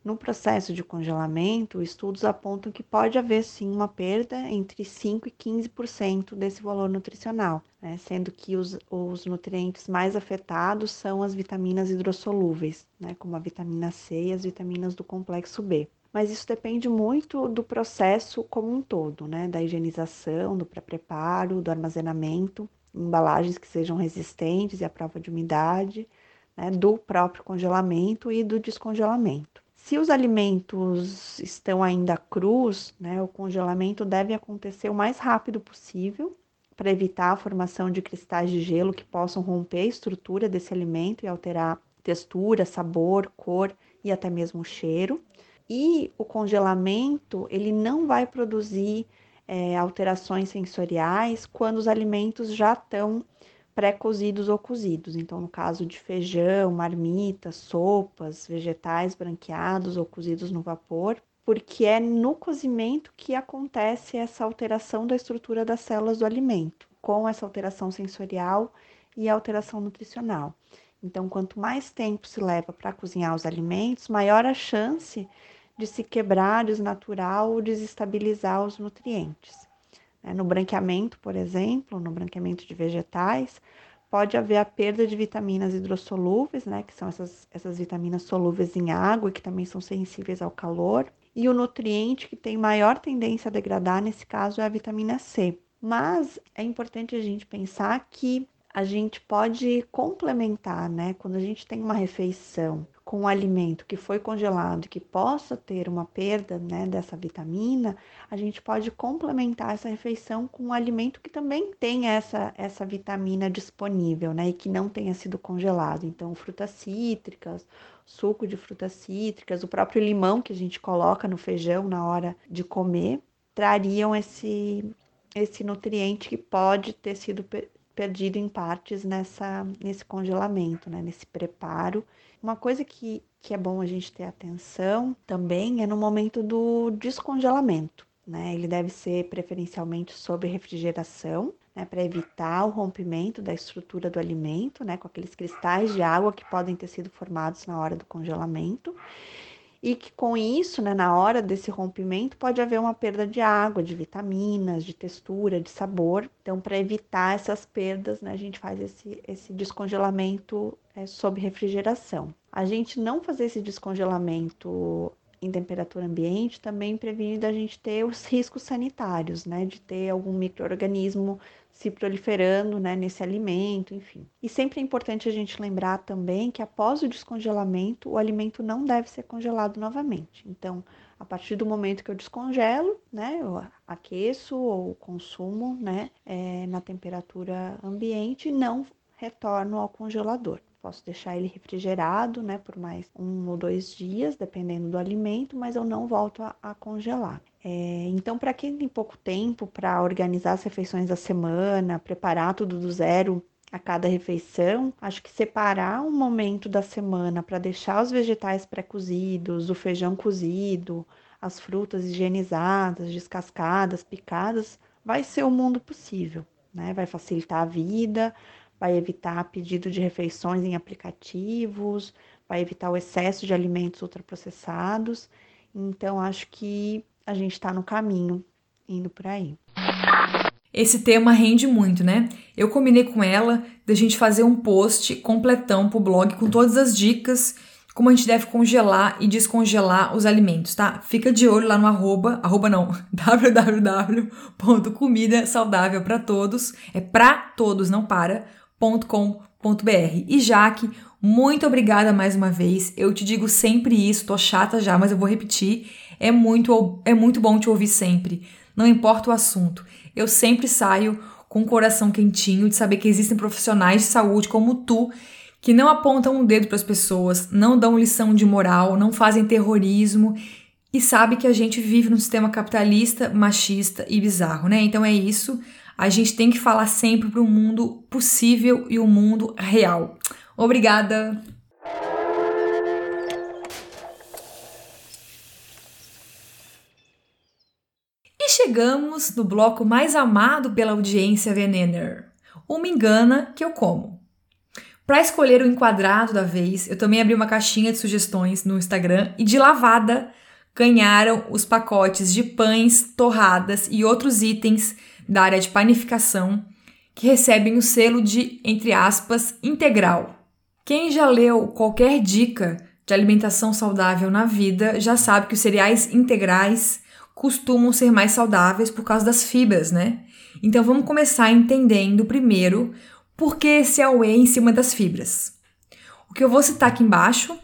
no processo de congelamento, estudos apontam que pode haver sim uma perda entre 5 e 15% desse valor nutricional, né? sendo que os, os, nutrientes mais afetados são as vitaminas hidrossolúveis, né? como a vitamina C e as vitaminas do complexo B. Mas isso depende muito do processo como um todo, né? da higienização, do pré-preparo, do armazenamento, embalagens que sejam resistentes e à prova de umidade, né? do próprio congelamento e do descongelamento. Se os alimentos estão ainda crus, né, o congelamento deve acontecer o mais rápido possível para evitar a formação de cristais de gelo que possam romper a estrutura desse alimento e alterar textura, sabor, cor e até mesmo cheiro. E o congelamento ele não vai produzir é, alterações sensoriais quando os alimentos já estão pré-cozidos ou cozidos. Então, no caso de feijão, marmita, sopas, vegetais branqueados ou cozidos no vapor, porque é no cozimento que acontece essa alteração da estrutura das células do alimento, com essa alteração sensorial e alteração nutricional. Então, quanto mais tempo se leva para cozinhar os alimentos, maior a chance de se quebrar, desnaturar ou desestabilizar os nutrientes. Né? No branqueamento, por exemplo, no branqueamento de vegetais, pode haver a perda de vitaminas hidrossolúveis, né, que são essas, essas vitaminas solúveis em água que também são sensíveis ao calor. E o nutriente que tem maior tendência a degradar, nesse caso, é a vitamina C. Mas é importante a gente pensar que a gente pode complementar, né? Quando a gente tem uma refeição com um alimento que foi congelado e que possa ter uma perda né, dessa vitamina, a gente pode complementar essa refeição com um alimento que também tem essa, essa vitamina disponível, né? E que não tenha sido congelado. Então, frutas cítricas, suco de frutas cítricas, o próprio limão que a gente coloca no feijão na hora de comer, trariam esse, esse nutriente que pode ter sido perdido em partes nessa, nesse congelamento, né, nesse preparo. Uma coisa que, que é bom a gente ter atenção também é no momento do descongelamento. Né? Ele deve ser preferencialmente sob refrigeração, né, para evitar o rompimento da estrutura do alimento, né, com aqueles cristais de água que podem ter sido formados na hora do congelamento e que com isso, né, na hora desse rompimento, pode haver uma perda de água, de vitaminas, de textura, de sabor. Então, para evitar essas perdas, né, a gente faz esse, esse descongelamento é, sob refrigeração. A gente não fazer esse descongelamento em temperatura ambiente também previne da gente ter os riscos sanitários, né, de ter algum microorganismo se proliferando né, nesse alimento, enfim. E sempre é importante a gente lembrar também que após o descongelamento, o alimento não deve ser congelado novamente. Então, a partir do momento que eu descongelo, né, eu aqueço ou consumo né, é, na temperatura ambiente, não retorno ao congelador. Posso deixar ele refrigerado, né, por mais um ou dois dias, dependendo do alimento, mas eu não volto a, a congelar. É, então, para quem tem pouco tempo para organizar as refeições da semana, preparar tudo do zero a cada refeição, acho que separar um momento da semana para deixar os vegetais pré-cozidos, o feijão cozido, as frutas higienizadas, descascadas, picadas, vai ser o mundo possível, né? Vai facilitar a vida, vai evitar pedido de refeições em aplicativos, vai evitar o excesso de alimentos ultraprocessados. Então, acho que a gente está no caminho indo por aí. Esse tema rende muito, né? Eu combinei com ela da gente fazer um post completão pro blog com todas as dicas como a gente deve congelar e descongelar os alimentos, tá? Fica de olho lá no arroba, arroba não, *laughs* saudável para todos, é para todos, não para, .com.br. E Jaque, muito obrigada mais uma vez. Eu te digo sempre isso, tô chata já, mas eu vou repetir. É muito, é muito bom te ouvir sempre, não importa o assunto. Eu sempre saio com o coração quentinho de saber que existem profissionais de saúde como tu que não apontam um dedo para as pessoas, não dão lição de moral, não fazem terrorismo e sabe que a gente vive num sistema capitalista, machista e bizarro, né? Então é isso. A gente tem que falar sempre para o mundo possível e o mundo real. Obrigada. E chegamos no bloco mais amado pela audiência venener. Uma engana que eu como. Para escolher o enquadrado da vez, eu também abri uma caixinha de sugestões no Instagram e de lavada ganharam os pacotes de pães, torradas e outros itens da área de panificação que recebem o selo de, entre aspas, integral. Quem já leu qualquer dica de alimentação saudável na vida já sabe que os cereais integrais costumam ser mais saudáveis por causa das fibras, né? Então vamos começar entendendo primeiro por que esse AUE em cima das fibras. O que eu vou citar aqui embaixo,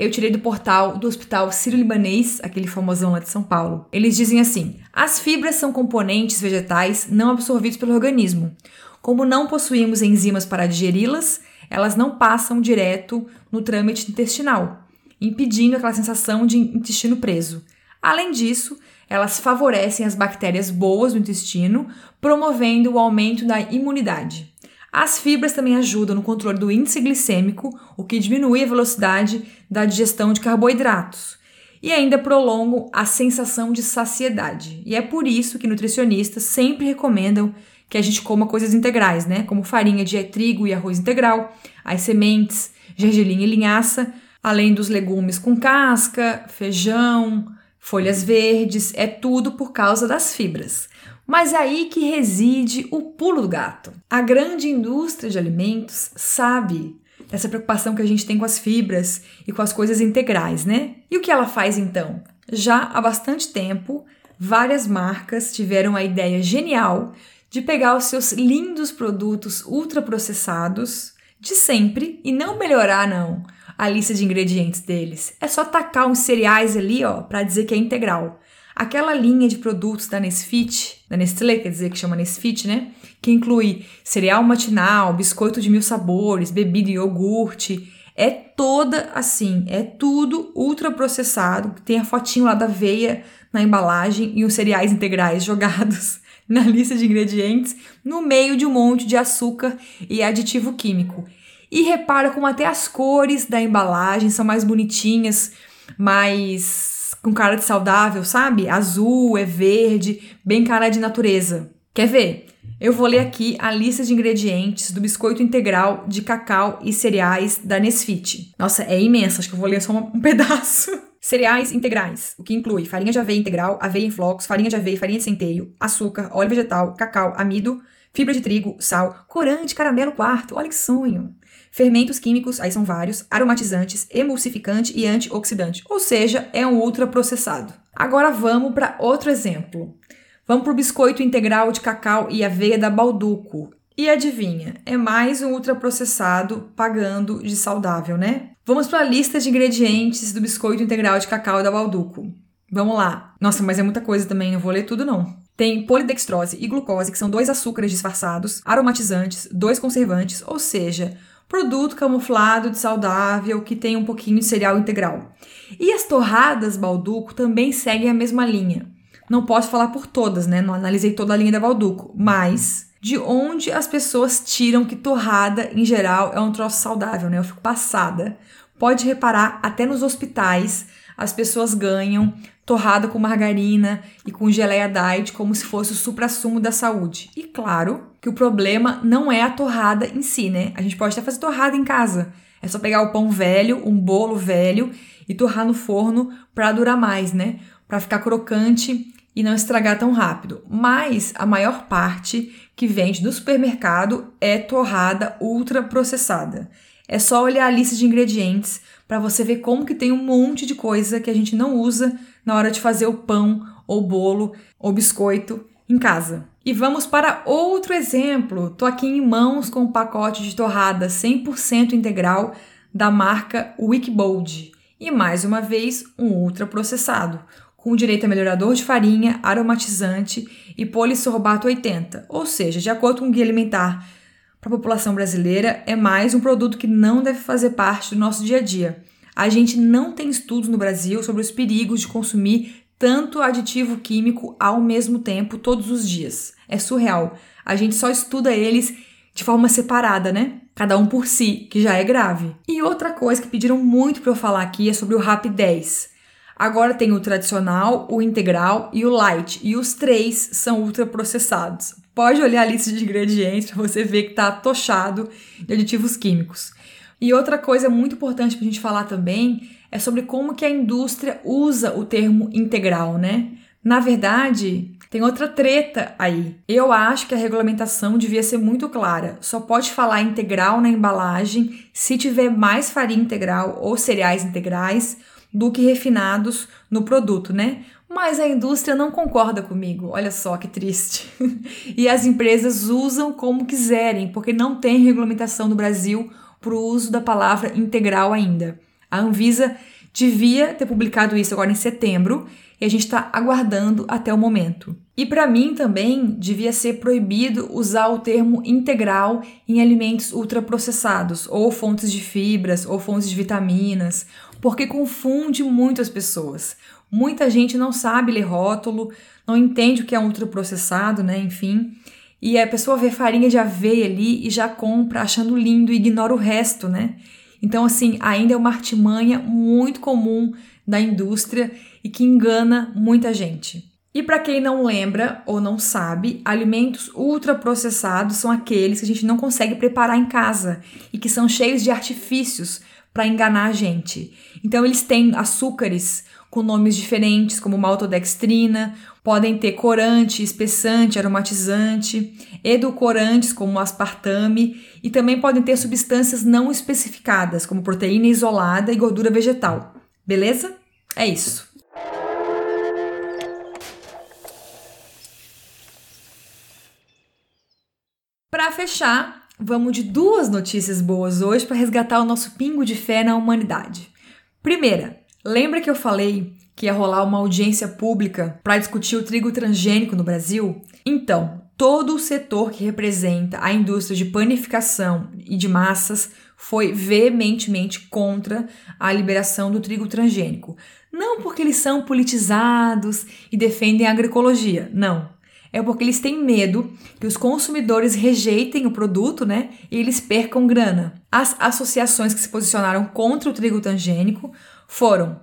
eu tirei do portal do Hospital Sírio-Libanês, aquele famosão lá de São Paulo. Eles dizem assim: as fibras são componentes vegetais não absorvidos pelo organismo. Como não possuímos enzimas para digeri-las, elas não passam direto no trâmite intestinal, impedindo aquela sensação de intestino preso. Além disso, elas favorecem as bactérias boas do intestino, promovendo o aumento da imunidade. As fibras também ajudam no controle do índice glicêmico, o que diminui a velocidade da digestão de carboidratos. E ainda prolongam a sensação de saciedade. E é por isso que nutricionistas sempre recomendam que a gente coma coisas integrais, né? Como farinha de trigo e arroz integral, as sementes, gergelim e linhaça, além dos legumes com casca, feijão, folhas verdes, é tudo por causa das fibras. Mas é aí que reside o pulo do gato. A grande indústria de alimentos sabe dessa preocupação que a gente tem com as fibras e com as coisas integrais, né? E o que ela faz então? Já há bastante tempo, várias marcas tiveram a ideia genial de pegar os seus lindos produtos ultraprocessados de sempre e não melhorar não a lista de ingredientes deles. É só tacar uns cereais ali, ó, para dizer que é integral. Aquela linha de produtos da Nesfit, da Nestlé, quer dizer que chama Nesfit, né? Que inclui cereal matinal, biscoito de mil sabores, bebida e iogurte. É toda assim, é tudo ultraprocessado. Tem a fotinho lá da aveia na embalagem e os cereais integrais *laughs* jogados na lista de ingredientes no meio de um monte de açúcar e aditivo químico. E repara como até as cores da embalagem são mais bonitinhas, mais com cara de saudável, sabe? Azul, é verde, bem cara de natureza. Quer ver? Eu vou ler aqui a lista de ingredientes do biscoito integral de cacau e cereais da Nesfit. Nossa, é imensa, acho que eu vou ler só um *laughs* pedaço. Cereais integrais, o que inclui farinha de aveia integral, aveia em flocos, farinha de aveia, farinha de centeio, açúcar, óleo vegetal, cacau, amido, fibra de trigo, sal, corante, caramelo quarto, olha que sonho. Fermentos químicos, aí são vários, aromatizantes, emulsificante e antioxidante, ou seja, é um ultraprocessado. Agora vamos para outro exemplo. Vamos para o biscoito integral de cacau e aveia da Balduco. E adivinha, é mais um ultraprocessado pagando de saudável, né? Vamos para a lista de ingredientes do biscoito integral de cacau da Balduco. Vamos lá. Nossa, mas é muita coisa também, não vou ler tudo não. Tem polidextrose e glucose, que são dois açúcares disfarçados, aromatizantes, dois conservantes, ou seja, produto camuflado de saudável que tem um pouquinho de cereal integral. E as torradas Balduco também seguem a mesma linha. Não posso falar por todas, né? Não analisei toda a linha da Balduco, mas de onde as pessoas tiram que torrada, em geral, é um troço saudável, né? Eu fico passada. Pode reparar, até nos hospitais, as pessoas ganham torrada com margarina e com geleia diet como se fosse o supra-sumo da saúde. E claro que o problema não é a torrada em si, né? A gente pode até fazer torrada em casa. É só pegar o pão velho, um bolo velho e torrar no forno para durar mais, né? Para ficar crocante e não estragar tão rápido. Mas a maior parte que vende do supermercado é torrada ultra processada. É só olhar a lista de ingredientes para você ver como que tem um monte de coisa que a gente não usa na hora de fazer o pão ou bolo ou biscoito em casa. E vamos para outro exemplo. Tô aqui em mãos com um pacote de torrada 100% integral da marca Wickbold. E mais uma vez, um ultra processado com direito a melhorador de farinha, aromatizante e polissorbato 80, ou seja, de acordo com o Guia Alimentar para a população brasileira, é mais um produto que não deve fazer parte do nosso dia a dia. A gente não tem estudos no Brasil sobre os perigos de consumir tanto aditivo químico ao mesmo tempo todos os dias. É surreal. A gente só estuda eles de forma separada, né? Cada um por si, que já é grave. E outra coisa que pediram muito para eu falar aqui é sobre o RAP 10. Agora tem o tradicional, o integral e o light, e os três são ultraprocessados. Pode olhar a lista de ingredientes para você ver que está tochado de aditivos químicos. E outra coisa muito importante para a gente falar também é sobre como que a indústria usa o termo integral, né? Na verdade, tem outra treta aí. Eu acho que a regulamentação devia ser muito clara. Só pode falar integral na embalagem se tiver mais farinha integral ou cereais integrais do que refinados no produto, né? Mas a indústria não concorda comigo, olha só que triste. *laughs* e as empresas usam como quiserem, porque não tem regulamentação no Brasil para o uso da palavra integral ainda. A Anvisa devia ter publicado isso agora em setembro e a gente está aguardando até o momento. E para mim também devia ser proibido usar o termo integral em alimentos ultraprocessados, ou fontes de fibras, ou fontes de vitaminas, porque confunde muito as pessoas. Muita gente não sabe ler rótulo, não entende o que é ultraprocessado, né? Enfim. E a pessoa vê farinha de aveia ali e já compra achando lindo e ignora o resto, né? Então, assim, ainda é uma artimanha muito comum da indústria e que engana muita gente. E para quem não lembra ou não sabe, alimentos ultraprocessados são aqueles que a gente não consegue preparar em casa e que são cheios de artifícios para enganar a gente. Então eles têm açúcares com nomes diferentes, como maltodextrina, podem ter corante, espessante, aromatizante, edulcorantes como aspartame e também podem ter substâncias não especificadas, como proteína isolada e gordura vegetal. Beleza? É isso. Para fechar, vamos de duas notícias boas hoje para resgatar o nosso pingo de fé na humanidade. Primeira, lembra que eu falei que ia rolar uma audiência pública para discutir o trigo transgênico no Brasil? Então, todo o setor que representa a indústria de panificação e de massas foi veementemente contra a liberação do trigo transgênico. Não porque eles são politizados e defendem a agroecologia, não é porque eles têm medo que os consumidores rejeitem o produto, né? E eles percam grana. As associações que se posicionaram contra o trigo transgênico foram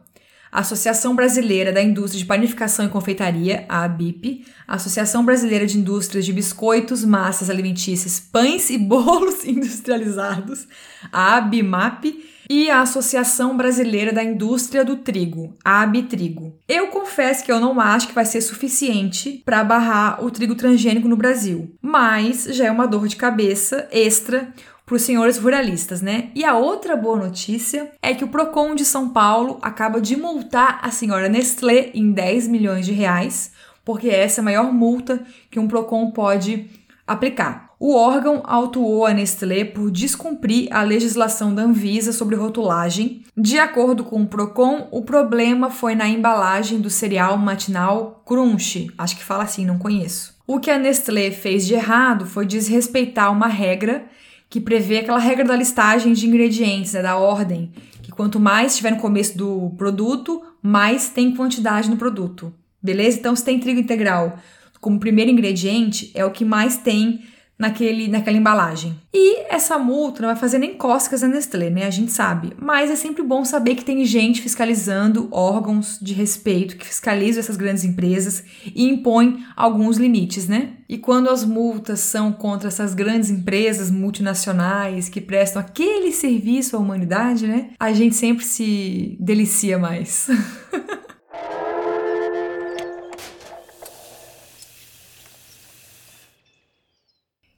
a Associação Brasileira da Indústria de Panificação e Confeitaria, a ABIP, a Associação Brasileira de Indústrias de Biscoitos, Massas Alimentícias, Pães e Bolos *laughs* Industrializados, a ABIMAP, e a Associação Brasileira da Indústria do Trigo, a Abitrigo. Eu confesso que eu não acho que vai ser suficiente para barrar o trigo transgênico no Brasil, mas já é uma dor de cabeça extra para os senhores ruralistas, né? E a outra boa notícia é que o Procon de São Paulo acaba de multar a senhora Nestlé em 10 milhões de reais, porque essa é a maior multa que um Procon pode aplicar. O órgão autuou a Nestlé por descumprir a legislação da Anvisa sobre rotulagem. De acordo com o Procon, o problema foi na embalagem do cereal matinal Crunch, acho que fala assim, não conheço. O que a Nestlé fez de errado foi desrespeitar uma regra que prevê aquela regra da listagem de ingredientes, né, da ordem, que quanto mais estiver no começo do produto, mais tem quantidade no produto. Beleza? Então, se tem trigo integral como primeiro ingrediente, é o que mais tem naquele, naquela embalagem. E essa multa não vai fazer nem cócegas na Nestlé, né? A gente sabe. Mas é sempre bom saber que tem gente fiscalizando, órgãos de respeito que fiscalizam essas grandes empresas e impõem alguns limites, né? E quando as multas são contra essas grandes empresas multinacionais que prestam aquele serviço à humanidade, né? A gente sempre se delicia mais. *laughs*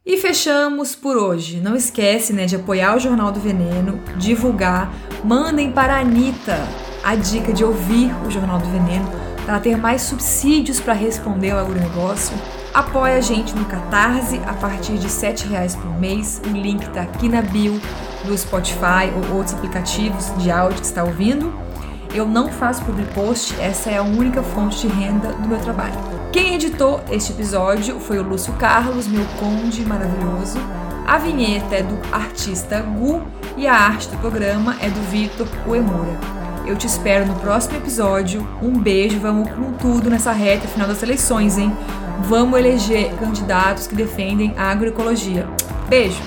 E fechamos por hoje. Não esquece né, de apoiar o Jornal do Veneno, divulgar, mandem para a Anitta a dica de ouvir o Jornal do Veneno para ter mais subsídios para responder ao agronegócio. Apoie a gente no Catarse a partir de R$ reais por mês. O link está aqui na bio do Spotify ou outros aplicativos de áudio que está ouvindo. Eu não faço public post, essa é a única fonte de renda do meu trabalho. Quem editou este episódio foi o Lúcio Carlos, meu conde maravilhoso. A vinheta é do artista Gu e a arte do programa é do Vitor Uemura. Eu te espero no próximo episódio. Um beijo, vamos com tudo nessa reta final das eleições, hein? Vamos eleger candidatos que defendem a agroecologia. Beijo!